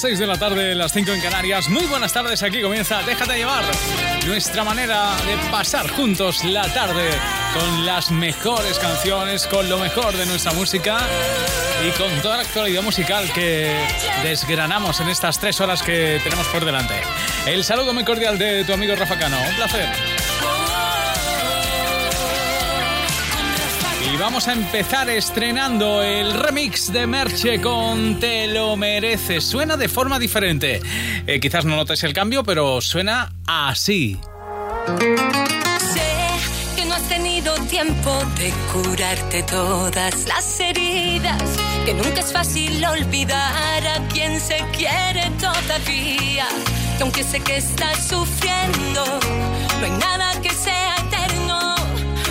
Las 6 de la tarde, las 5 en Canarias. Muy buenas tardes, aquí comienza Déjate llevar. Nuestra manera de pasar juntos la tarde con las mejores canciones, con lo mejor de nuestra música y con toda la actualidad musical que desgranamos en estas tres horas que tenemos por delante. El saludo muy cordial de tu amigo Rafa Cano. Un placer. Vamos a empezar estrenando el remix de Merche con Te lo mereces. Suena de forma diferente. Eh, quizás no notes el cambio, pero suena así. Sé que no has tenido tiempo de curarte todas las heridas. Que nunca es fácil olvidar a quien se quiere todavía. Que aunque sé que estás sufriendo, no hay nada que sea eterno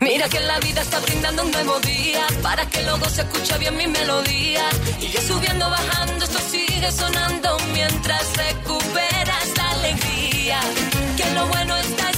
Mira que la vida está brindando un nuevo día para que luego se escuche bien mi melodía. Y yo subiendo, bajando, esto sigue sonando mientras recuperas la alegría. Que lo bueno está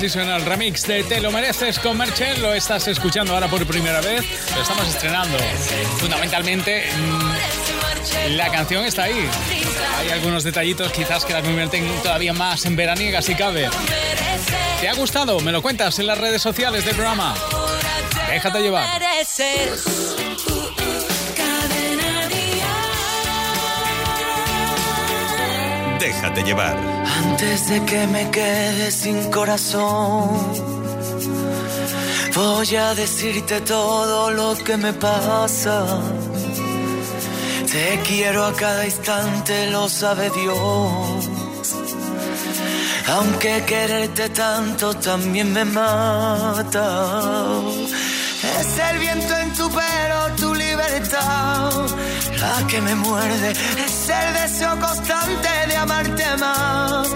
Así suena el remix de Te lo mereces con Merche. Lo estás escuchando ahora por primera vez. Lo estamos estrenando. Fundamentalmente, mm, la canción está ahí. Hay algunos detallitos quizás que la convierten todavía más en veraniega si cabe. ¿Te ha gustado? Me lo cuentas en las redes sociales del programa. Déjate llevar. Déjate llevar. Antes de que me quede sin corazón, voy a decirte todo lo que me pasa. Te quiero a cada instante, lo sabe Dios. Aunque quererte tanto también me mata. Es el viento en tu pelo, tu libertad, la que me muerde. Es el deseo constante de amarte más.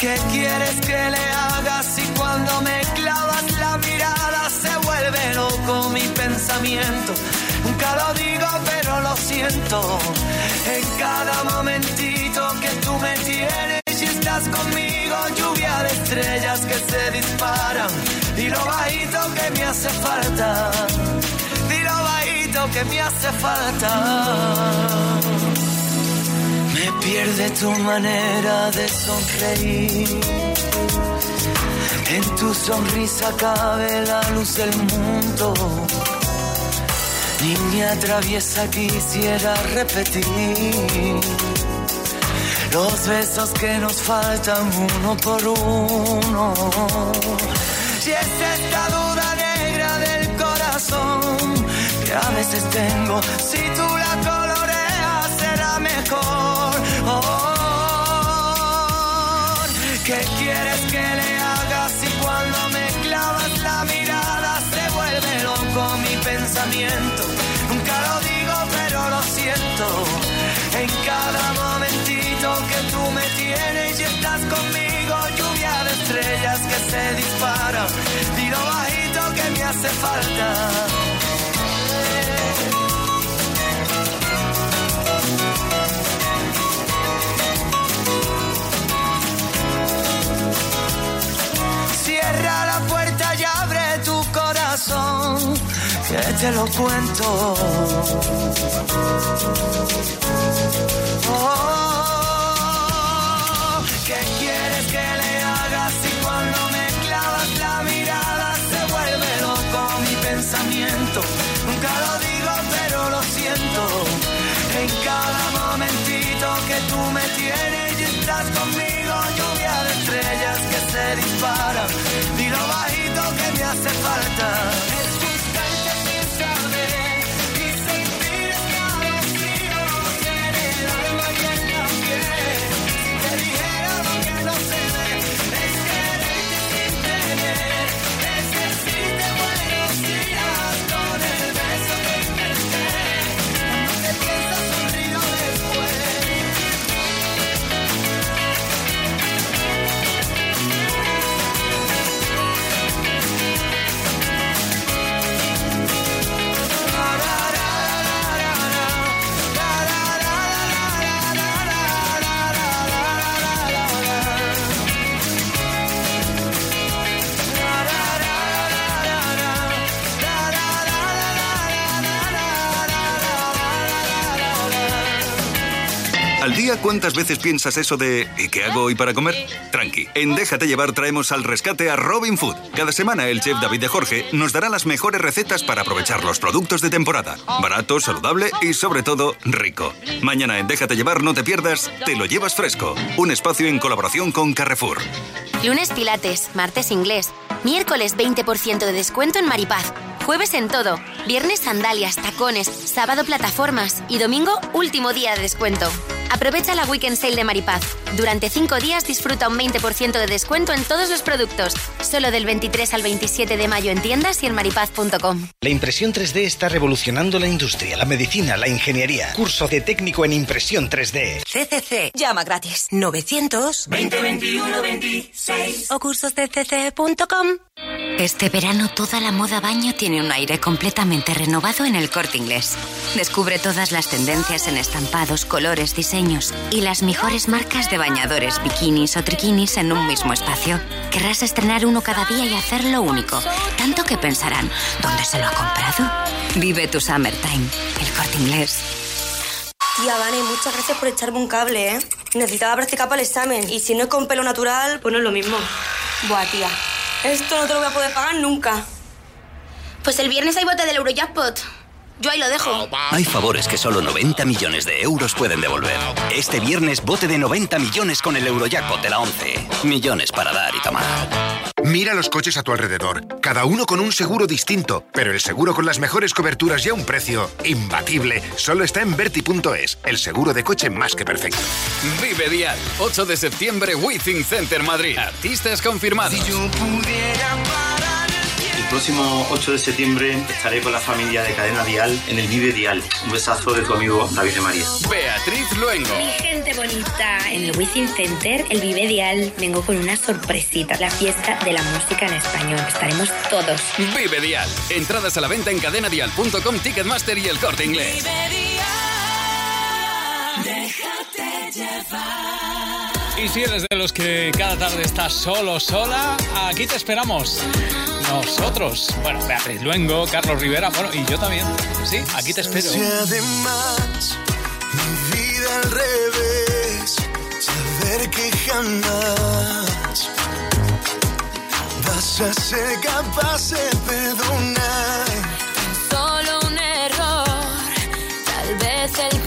¿Qué quieres que le hagas si cuando me clavas la mirada se vuelve loco mi pensamiento? Nunca lo digo, pero lo siento. En cada momentito que tú me tienes conmigo, lluvia de estrellas que se disparan. Dilo bajito que me hace falta. Dilo bajito que me hace falta. Me pierde tu manera de sonreír. En tu sonrisa cabe la luz del mundo Niña traviesa quisiera repetir los besos que nos faltan uno por uno. Y es esta duda negra del corazón que a veces tengo, si tú se disparan. Dilo bajito que me hace falta. Cierra la puerta y abre tu corazón, que te lo cuento. Oh, disparan. Dilo bajito que me hace falta. ¿Al día cuántas veces piensas eso de ¿y qué hago hoy para comer? Tranqui, en Déjate llevar traemos al rescate a Robin Food. Cada semana el chef David de Jorge nos dará las mejores recetas para aprovechar los productos de temporada. Barato, saludable y sobre todo rico. Mañana en Déjate llevar no te pierdas, te lo llevas fresco. Un espacio en colaboración con Carrefour. Lunes Pilates, martes inglés, miércoles 20% de descuento en Maripaz, jueves en todo, viernes sandalias, tacones, sábado plataformas y domingo último día de descuento. Aprovecha la Weekend Sale de Maripaz. Durante 5 días disfruta un 20% de descuento en todos los productos. Solo del 23 al 27 de mayo en tiendas y en maripaz.com. La impresión 3D está revolucionando la industria, la medicina, la ingeniería. Curso de técnico en impresión 3D. CCC. Llama gratis. 900 2021 26 o cursosdcc.com. Este verano toda la moda baño tiene un aire completamente renovado en el corte inglés. Descubre todas las tendencias en estampados, colores, diseños y las mejores marcas de bañadores, bikinis o triquinis en un mismo espacio. Querrás estrenar uno cada día y hacerlo único, tanto que pensarán, ¿dónde se lo ha comprado? Vive tu summertime, el corte inglés. Tía, Vane, muchas gracias por echarme un cable, ¿eh? Necesitaba practicar para el examen y si no es con pelo natural, pues no es lo mismo. Buah, tía, esto no te lo voy a poder pagar nunca. Pues el viernes hay bote del Eurojackpot. Yo ahí lo dejo. Hay favores que solo 90 millones de euros pueden devolver. Este viernes bote de 90 millones con el Eurojackpot de la 11. Millones para dar y tomar. Mira los coches a tu alrededor, cada uno con un seguro distinto, pero el seguro con las mejores coberturas y a un precio imbatible solo está en Verti.es, el seguro de coche más que perfecto. Vive Dial, 8 de septiembre, Withing Center Madrid. Artistas confirmados. El próximo 8 de septiembre estaré con la familia de Cadena Dial en el Vive Dial. Un besazo de tu amigo David de María. Beatriz Luengo. Mi gente bonita, en el Within Center, el Vive Dial, vengo con una sorpresita, la fiesta de la música en español. Estaremos todos. Vive Dial. Entradas a la venta en cadenadial.com, Ticketmaster y el corte inglés. Déjate llevar. Y si eres de los que cada tarde estás solo, sola, aquí te esperamos nosotros. Bueno, Beatriz Luengo, Carlos Rivera, bueno, y yo también. Sí, aquí te espero. Además, mi vida al revés, saber que jamás vas a ser capaz de perdonar. Solo un error, tal vez el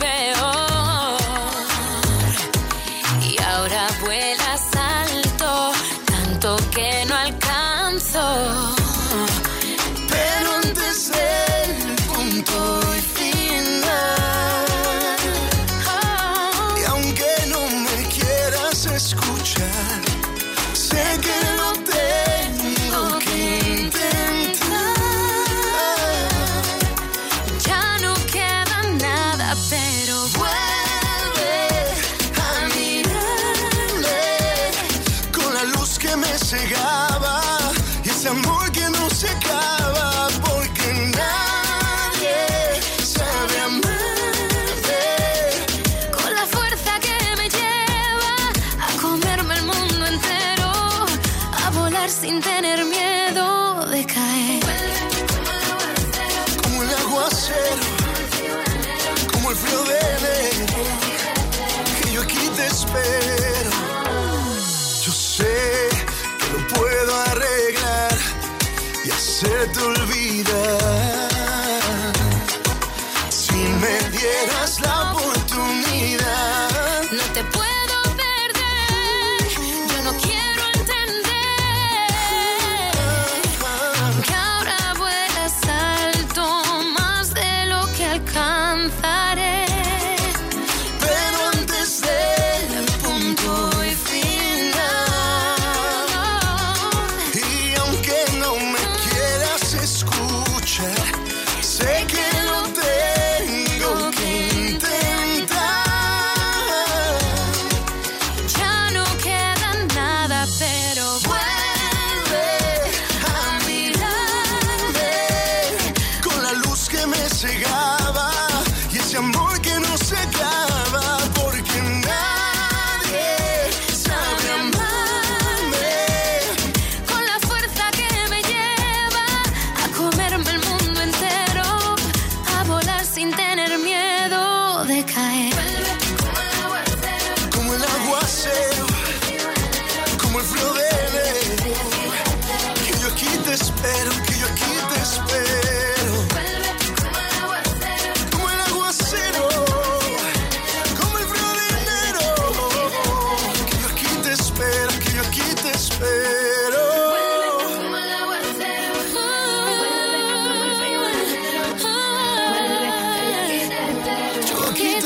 sin tener miedo de caer. Como el aguacero, como el frío de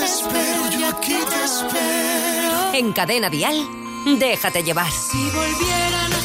espero, yo aquí te espero. En cadena vial, déjate llevar. Si volvieran a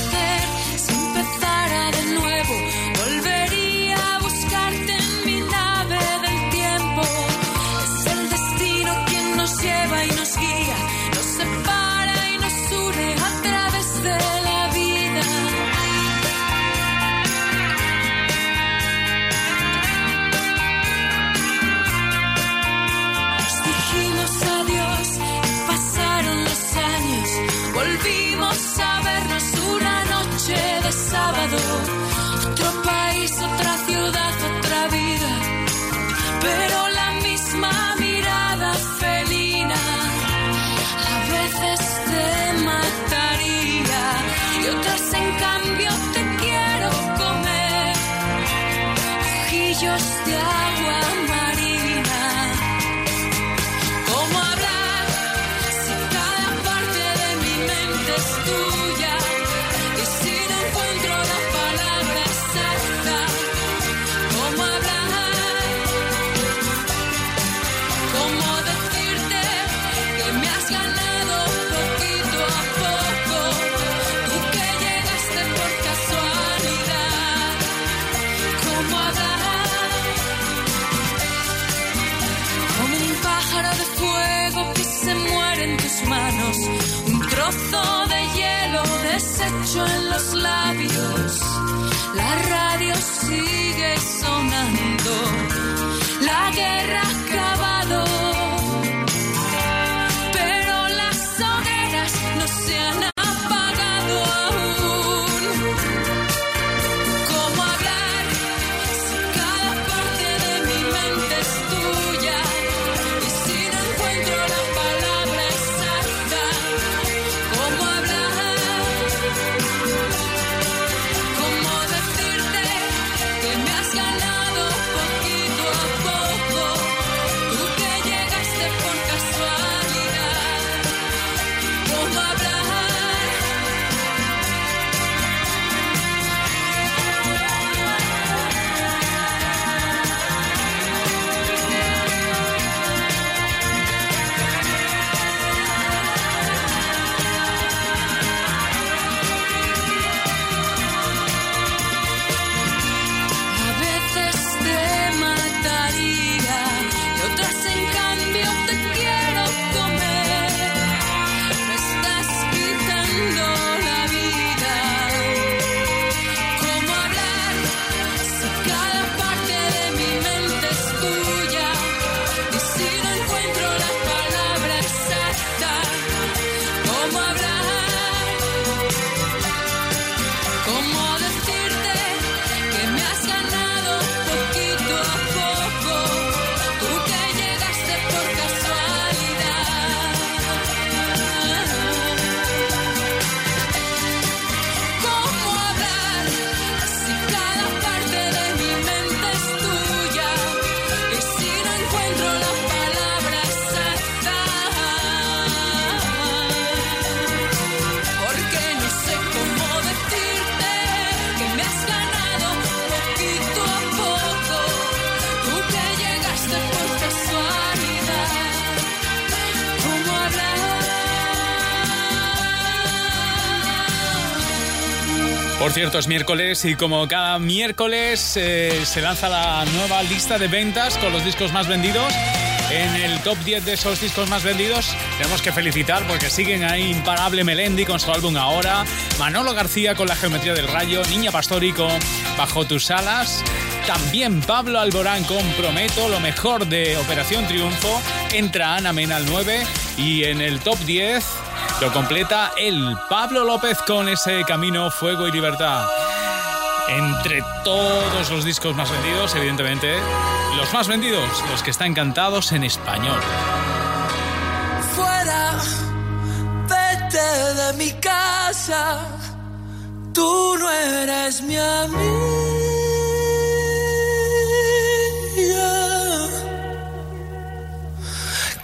Por cierto, es miércoles y como cada miércoles eh, se lanza la nueva lista de ventas con los discos más vendidos. En el top 10 de esos discos más vendidos tenemos que felicitar porque siguen ahí Imparable Melendi con su álbum Ahora, Manolo García con La Geometría del Rayo, Niña Pastorico Bajo tus alas, también Pablo Alborán con Prometo, lo mejor de Operación Triunfo, entra Ana Mena al 9 y en el top 10 lo completa el Pablo López con ese Camino, Fuego y Libertad. Entre todos los discos más vendidos, evidentemente, los más vendidos, los que están cantados en español. Fuera, vete de mi casa, tú no eres mi amiga.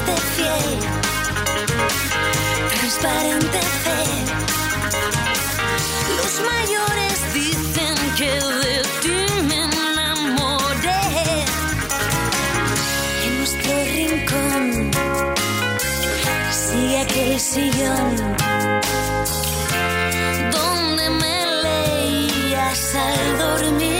fuiste fiel, transparente fe. Los mayores dicen que de ti me enamoré. En nuestro rincón sigue aquel sillón donde me leías al dormir.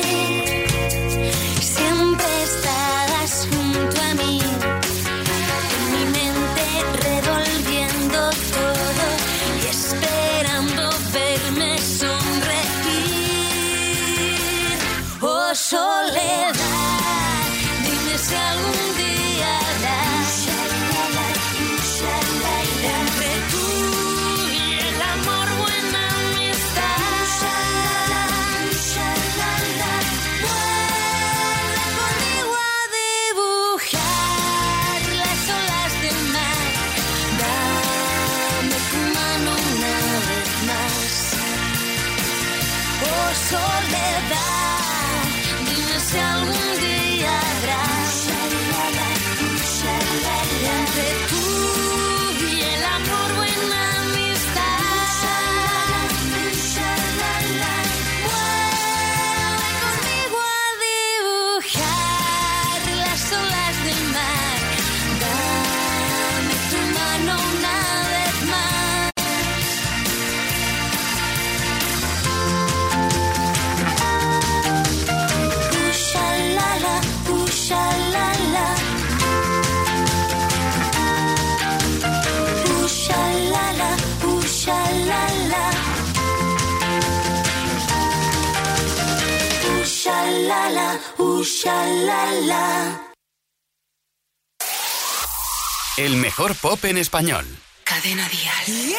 pop en español. Cadena Dial.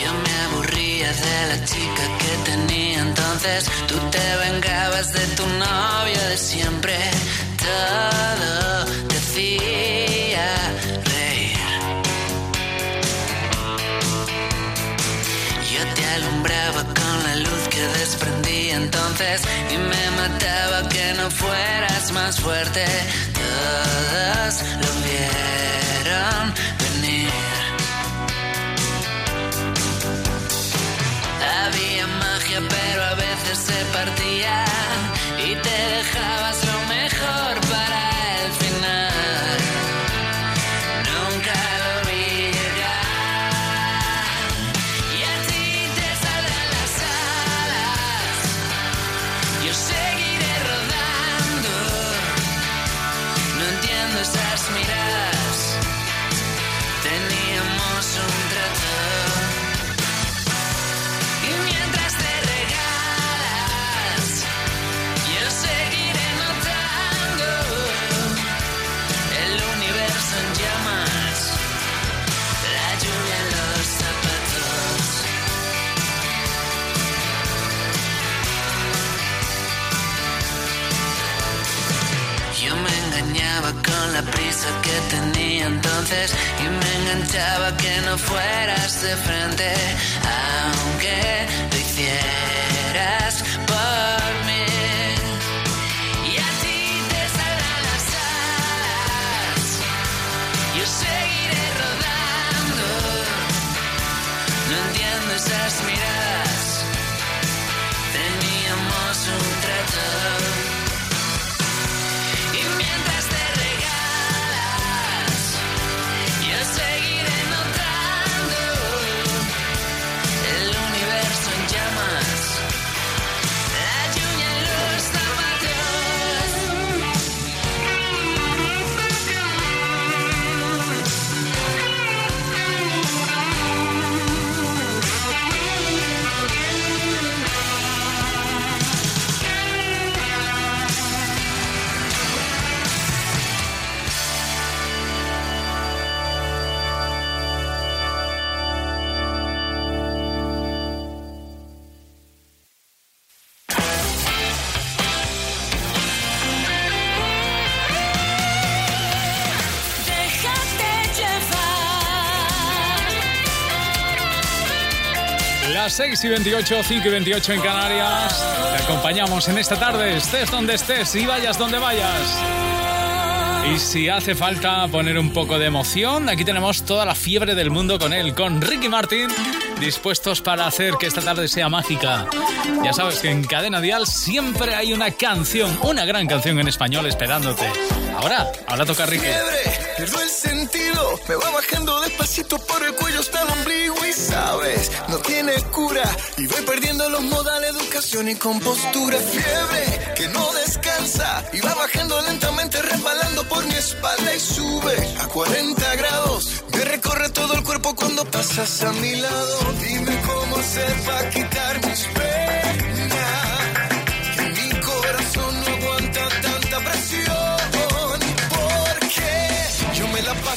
Yo me aburría de la chica que tenía entonces siempre todo decía reír. Yo te alumbraba con la luz que desprendí entonces y me mataba que no fueras más fuerte. Todos los y me enganchaba que no fueras de frente, aunque lo hicieras 6 y 28, 5 y 28 en Canarias. Te acompañamos en esta tarde, estés donde estés y vayas donde vayas. Y si hace falta poner un poco de emoción, aquí tenemos toda la fiebre del mundo con él, con Ricky Martin, dispuestos para hacer que esta tarde sea mágica. Ya sabes que en Cadena Dial siempre hay una canción, una gran canción en español esperándote. Ahora, ahora toca Ricky. Pierdo el sentido, me va bajando despacito por el cuello hasta el ombligo y sabes, no tiene cura y voy perdiendo los modales, educación y compostura. Fiebre que no descansa y va bajando lentamente, resbalando por mi espalda y sube a 40 grados. Me recorre todo el cuerpo cuando pasas a mi lado. Dime cómo hacer para quitar mis penas.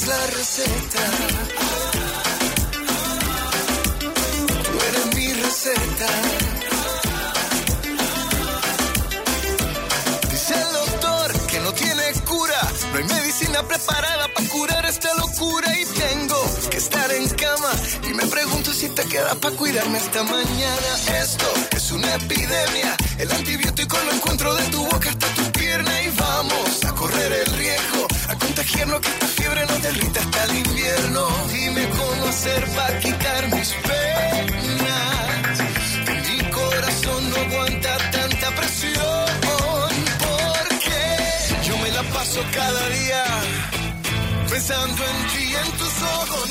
tienes la receta. Tú eres mi receta. Dice el doctor que no tiene cura. No hay medicina preparada para curar esta locura. Y tengo que estar en cama. Y me pregunto si te queda para cuidarme esta mañana. Esto es una epidemia. El antibiótico lo encuentro de tu boca hasta tu pierna. Y vamos a correr el riesgo. A contagiarnos que esta fiebre nos derrita hasta el invierno. Dime cómo hacer para quitar mis penas. Mi corazón no aguanta tanta presión. Porque yo me la paso cada día pensando en ti en tus ojos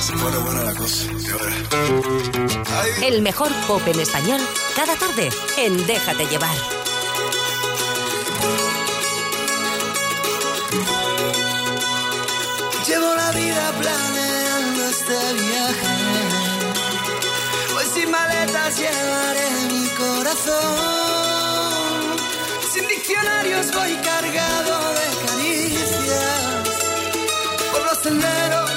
Se pone buena la cosa. El mejor pop en español cada tarde en Déjate llevar. Llevo la vida planeando este viaje. Pues sin maletas llevaré mi corazón. Sin diccionarios voy cargado de caricias por los senderos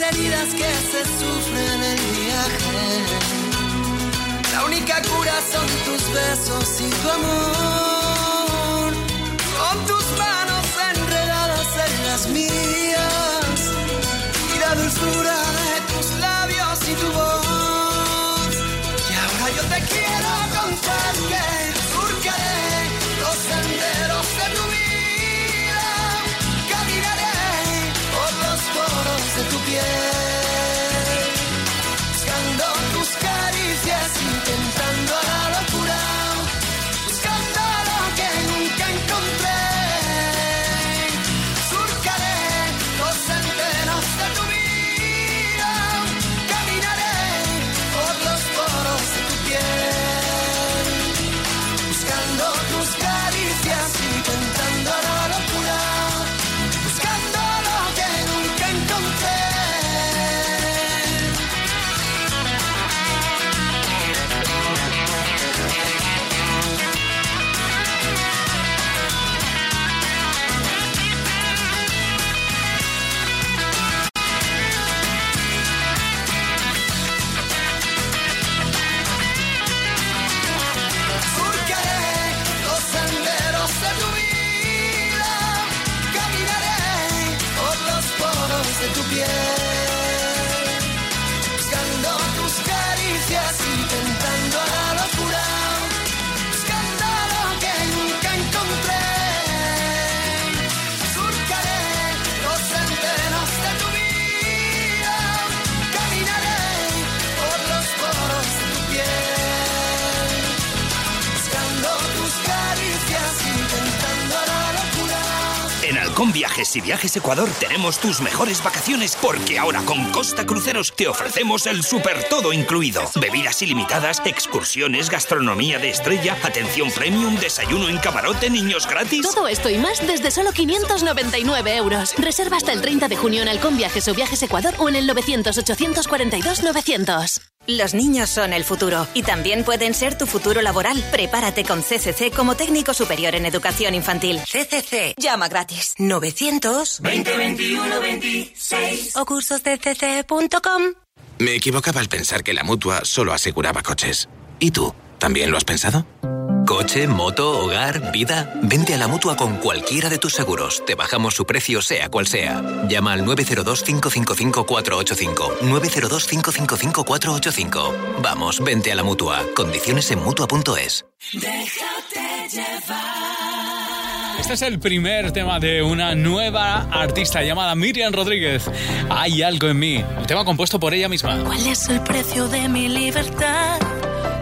las heridas que se sufren en el viaje, la única cura son tus besos y tu amor. Halcón Viajes y Viajes Ecuador tenemos tus mejores vacaciones porque ahora con Costa Cruceros te ofrecemos el super todo incluido. Bebidas ilimitadas, excursiones, gastronomía de estrella, atención premium, desayuno en camarote, niños gratis. Todo esto y más desde solo 599 euros. Reserva hasta el 30 de junio en Halcón Viajes o Viajes Ecuador o en el 900-842-900. Los niños son el futuro y también pueden ser tu futuro laboral. Prepárate con CCC como técnico superior en educación infantil. CCC. Llama gratis. 900 2021 26 o cursoscc.com. Me equivocaba al pensar que la mutua solo aseguraba coches. ¿Y tú? ¿También lo has pensado? Coche, moto, hogar, vida. Vente a la mutua con cualquiera de tus seguros. Te bajamos su precio, sea cual sea. Llama al 902-555-485. 902-555-485. Vamos, vente a la mutua. Condiciones en mutua.es. Déjate llevar. Este es el primer tema de una nueva artista llamada Miriam Rodríguez. Hay algo en mí. Un tema compuesto por ella misma. ¿Cuál es el precio de mi libertad?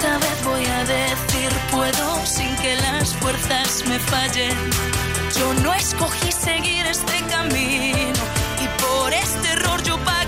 Esta vez voy a decir puedo sin que las fuerzas me fallen. Yo no escogí seguir este camino y por este error yo pago.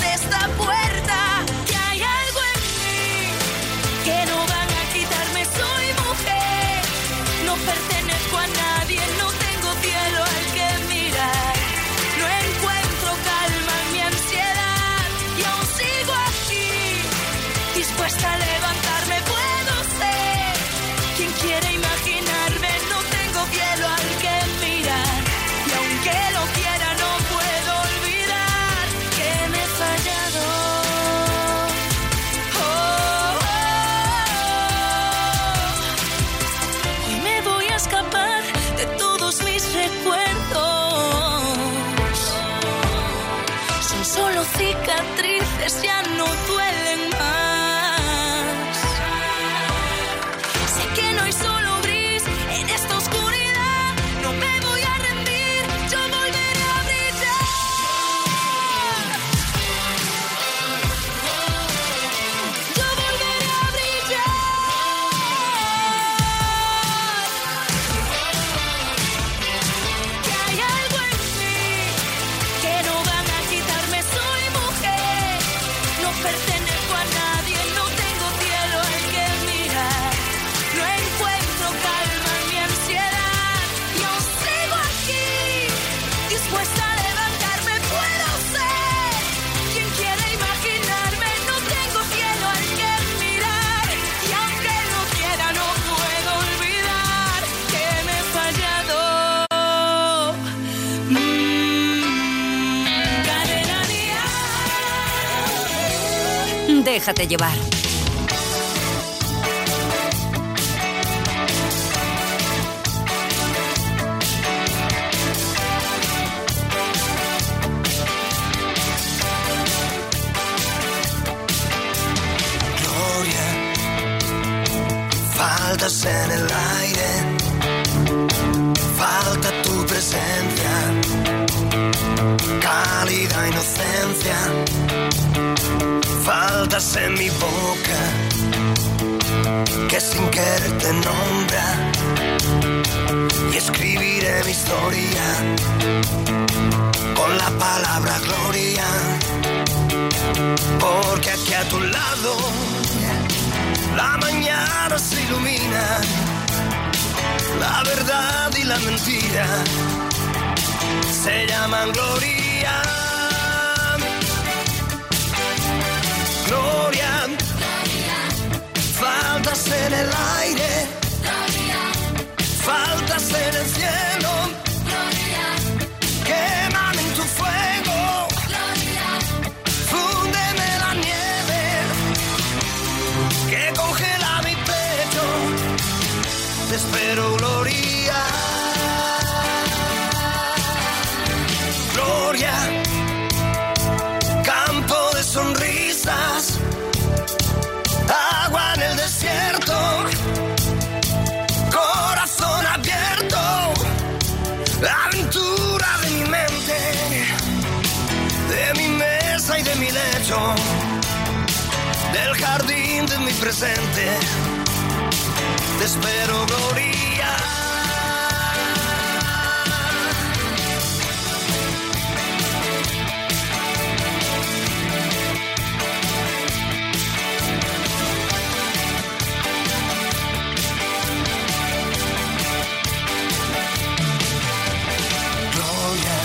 llevar. presente. Te espero, Gloria. Gloria,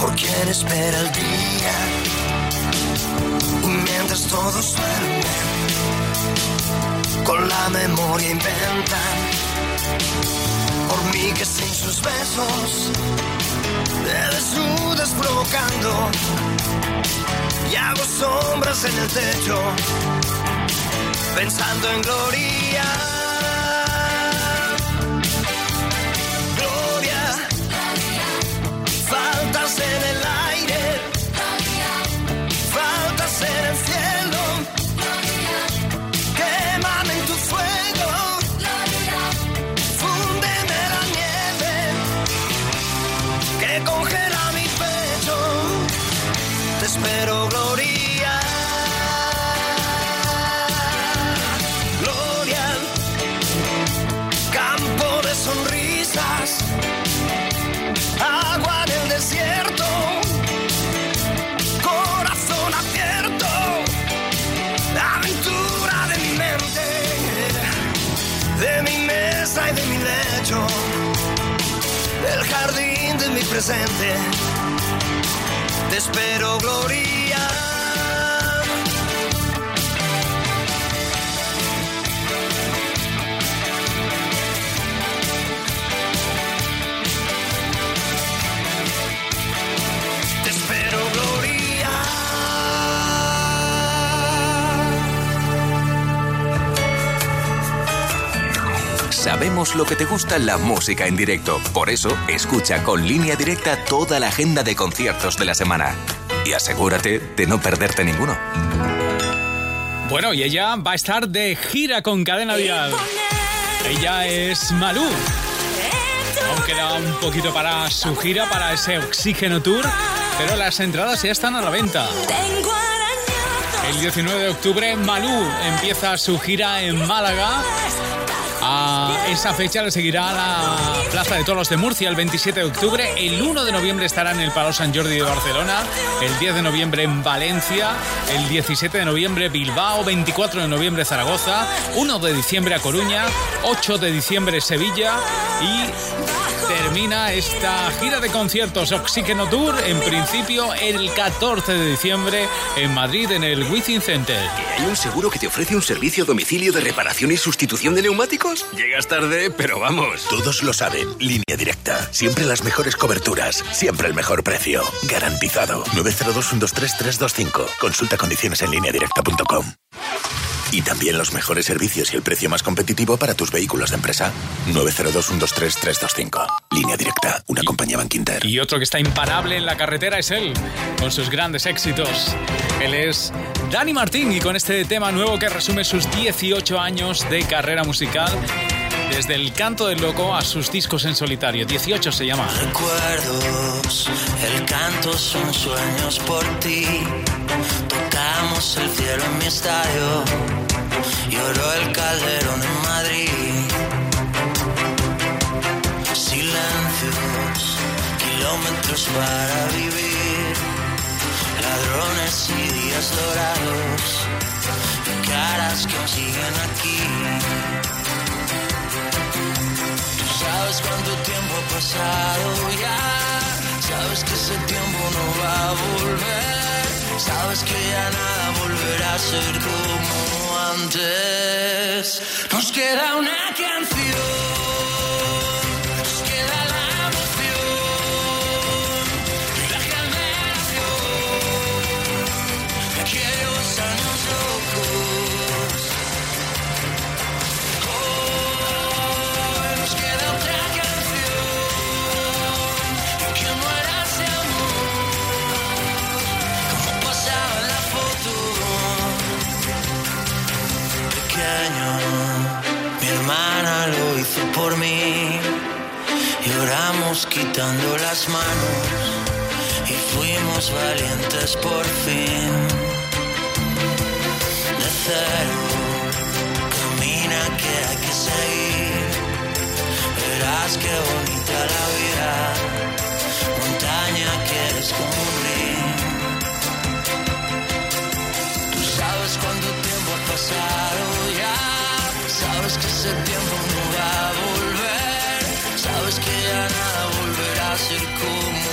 por quien espera el día. Y mientras todos suenan con la memoria inventan que sin sus besos te desnudas provocando y hago sombras en el techo pensando en gloria. Presente te espero, Gloria. Sabemos lo que te gusta la música en directo. Por eso, escucha con línea directa toda la agenda de conciertos de la semana. Y asegúrate de no perderte ninguno. Bueno, y ella va a estar de gira con Cadena Dial. Ella es Malú. Aún queda un poquito para su gira, para ese Oxígeno Tour, pero las entradas ya están a la venta. El 19 de octubre, Malú empieza su gira en Málaga a esa fecha le seguirá la Plaza de Toros de Murcia el 27 de octubre. El 1 de noviembre estará en el Palau San Jordi de Barcelona. El 10 de noviembre en Valencia. El 17 de noviembre Bilbao. 24 de noviembre Zaragoza. 1 de diciembre a Coruña. 8 de diciembre Sevilla. Y termina esta gira de conciertos Oxígeno Tour en principio el 14 de diciembre en Madrid en el Within Center. ¿Hay un seguro que te ofrece un servicio a domicilio de reparación y sustitución de neumáticos? Llegas tarde, pero vamos. Todos lo saben. Línea directa. Siempre las mejores coberturas. Siempre el mejor precio. Garantizado. 902-123-325. Consulta condiciones en lineadirecta.com. Y también los mejores servicios y el precio más competitivo para tus vehículos de empresa. 902-123-325. Línea directa, una compañía Banquinter. Y otro que está imparable en la carretera es él, con sus grandes éxitos. Él es Dani Martín y con este tema nuevo que resume sus 18 años de carrera musical. Desde el canto del loco a sus discos en solitario. 18 se llama. Recuerdos, el canto son sueños por ti. Tocamos el cielo en mi estadio. Lloró el calderón en Madrid. Silencios, kilómetros para vivir. Ladrones y días dorados. Y caras que siguen aquí. Tú sabes cuánto tiempo ha pasado ya. Sabes que ese tiempo no va a volver. Sabes que ya nada volverá a ser antes. Nos queda una canción. Por mí. Lloramos quitando las manos y fuimos valientes por fin. De cero, camina que hay que seguir. Verás qué bonita la vida, montaña que río. Tú sabes cuánto tiempo ha pasado ya. Sabes que ese tiempo no sabes que ya nada volverá a ser como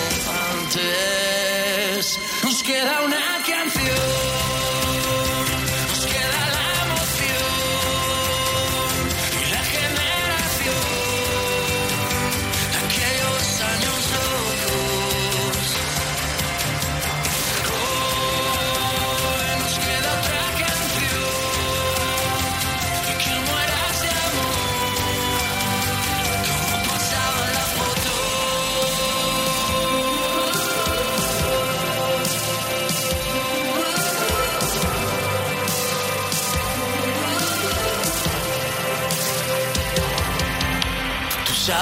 antes. Nos queda una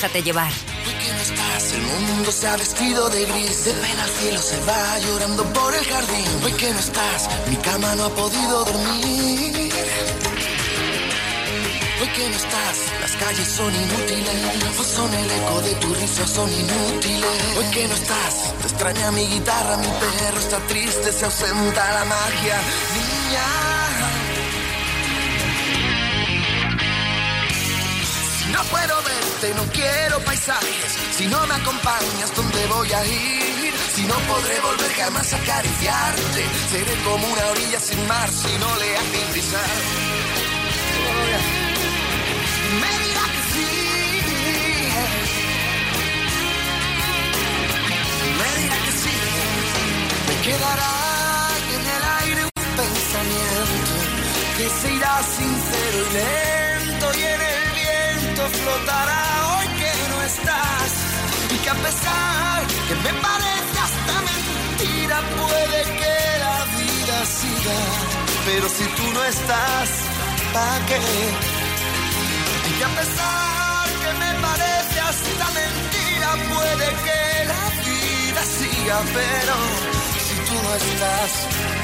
Déjate llevar. El mundo se ha vestido de gris. De pena el cielo se va llorando por el jardín. Hoy que no estás, mi cama no ha podido dormir. Hoy que no estás, las calles son inútiles. Hoy son el eco de tu risa, son inútiles. Hoy que no estás, te extraña mi guitarra, mi perro está triste, se ausenta la magia. Niña. no puedo no quiero paisajes. Si no me acompañas, ¿dónde voy a ir? Si no podré volver jamás a acariciarte, seré como una orilla sin mar si no le haces pisar. Me dirá que sí. Me dirá que sí. Me quedará en el aire un pensamiento que se irá sincero y el flotará hoy que no estás y que a pesar que me parece hasta mentira puede que la vida siga pero si tú no estás ¿para qué? y que a pesar que me parece hasta mentira puede que la vida siga pero si tú no estás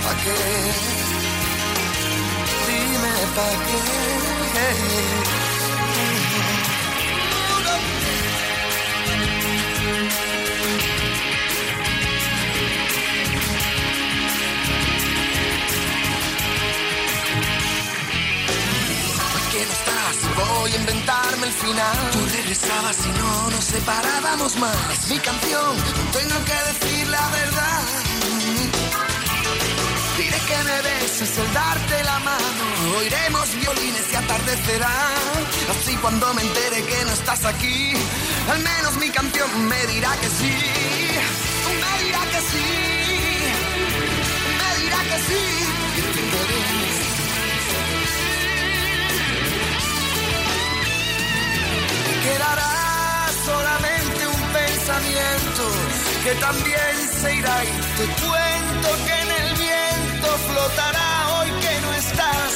¿para qué? dime ¿para qué? Tú regresabas y no nos separábamos más. Es mi canción, tengo que decir la verdad. Diré que me beses el darte la mano. Oiremos violines y atardecerá. Así cuando me entere que no estás aquí, al menos mi canción me dirá que sí. Me dirá que sí. Me dirá que sí. Quedará solamente un pensamiento que también se irá y te cuento que en el viento flotará hoy que no estás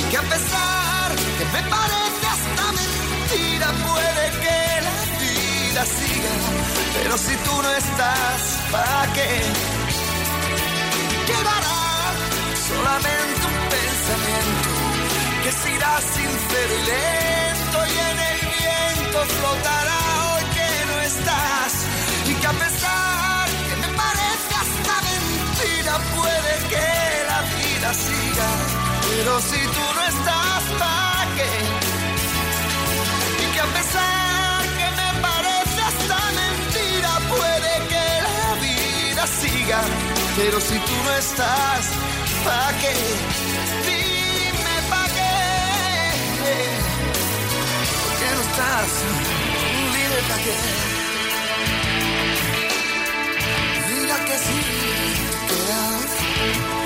y que a pesar que me parece hasta mentira puede que la vida siga pero si tú no estás ¿para qué? quedará solamente un pensamiento que se irá sincero y lento y en flotará que no estás y que a pesar que me parece hasta mentira puede que la vida siga pero si tú no estás ¿para qué? y que a pesar que me parece hasta mentira puede que la vida siga pero si tú no estás ¿para qué? Dime pa' qué. Diga que sí, quedas.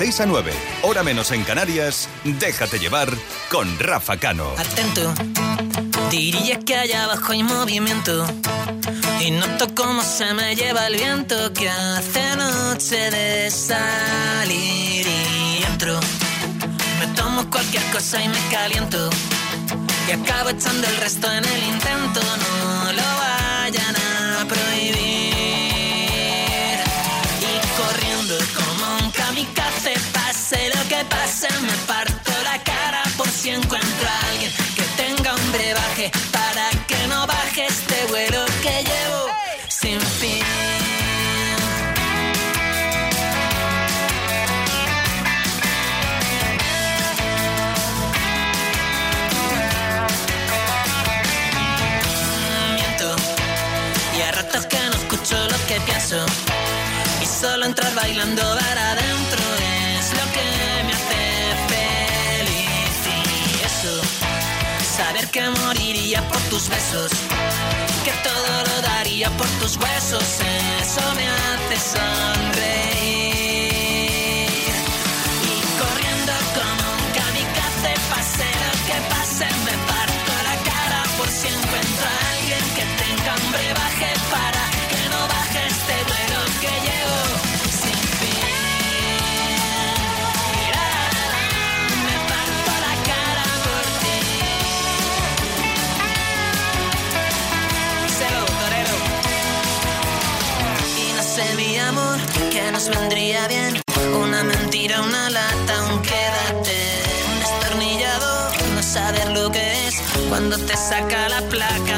6 a 9, hora menos en Canarias, déjate llevar con Rafa Cano. Atento, diría que allá abajo hay movimiento. Y noto cómo se me lleva el viento que hace noche de salir y entro. Me tomo cualquier cosa y me caliento. Y acabo echando el resto en el intento. No pase, me parto la cara por si encuentro a alguien que tenga un brebaje para que no baje este vuelo que llevo sin fin. Miento y a ratos que no escucho lo que pienso y solo entrar bailando para que moriría por tus besos que todo lo daría por tus huesos. Eso me hace sonreír nos vendría bien. Una mentira, una lata, un quédate, un destornillador, no saber lo que es. Cuando te saca la placa,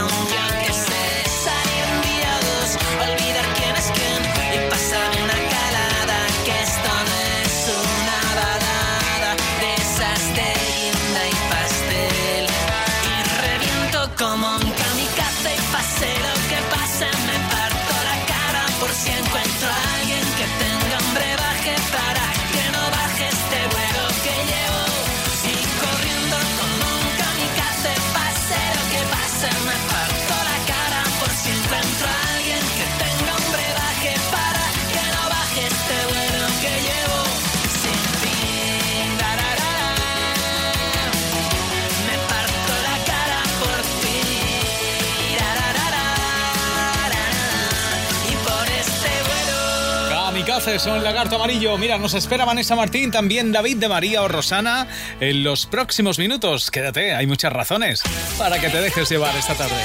son Lagarto Amarillo. Mira, nos espera Vanessa Martín, también David de María o Rosana en los próximos minutos. Quédate, hay muchas razones para que te dejes llevar esta tarde.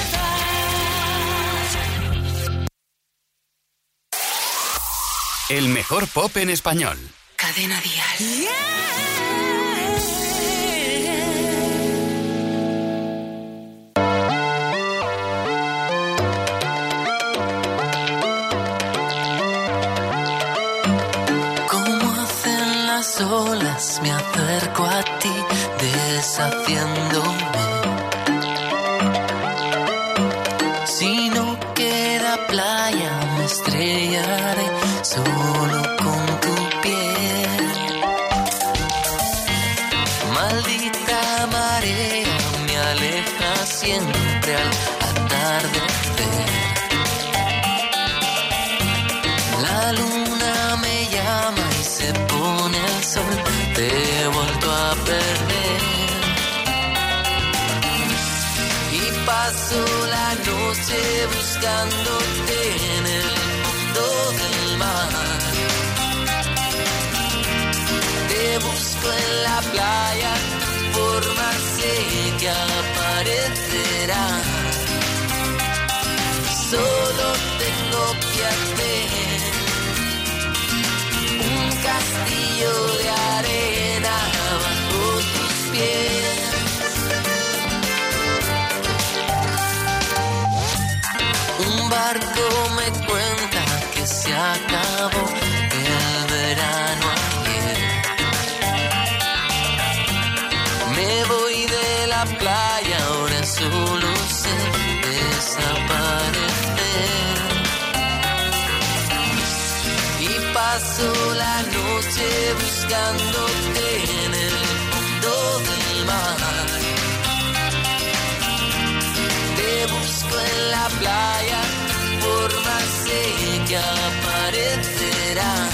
El mejor pop en español. Cadena Díaz. Yeah. Olas, me acerco a ti, deshaciéndome. Si no queda playa, me estrellaré solo la noche buscándote en el fondo del mar. Te busco en la playa, forma sé que aparecerá.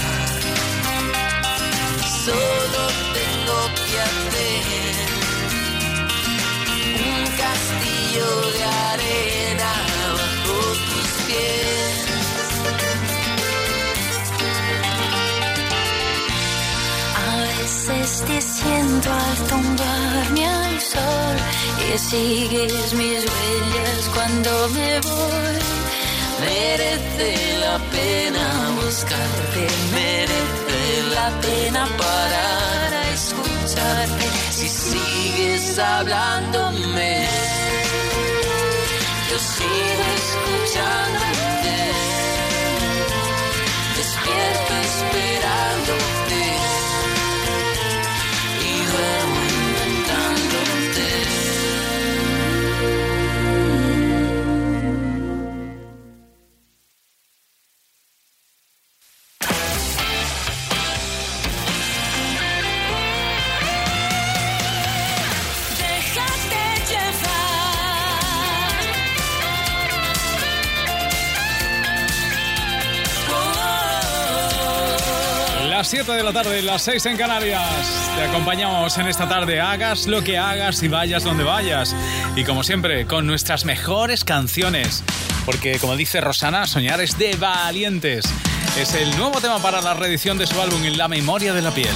Siento al tumbarme al sol y sigues mis huellas cuando me voy. Merece la pena buscarte, merece la pena parar a escucharte si sigues hablándome. Yo sigo escuchándote, 7 de la tarde, las 6 en Canarias. Te acompañamos en esta tarde. Hagas lo que hagas y vayas donde vayas. Y como siempre, con nuestras mejores canciones. Porque, como dice Rosana, soñar es de valientes. Es el nuevo tema para la reedición de su álbum En la memoria de la piel.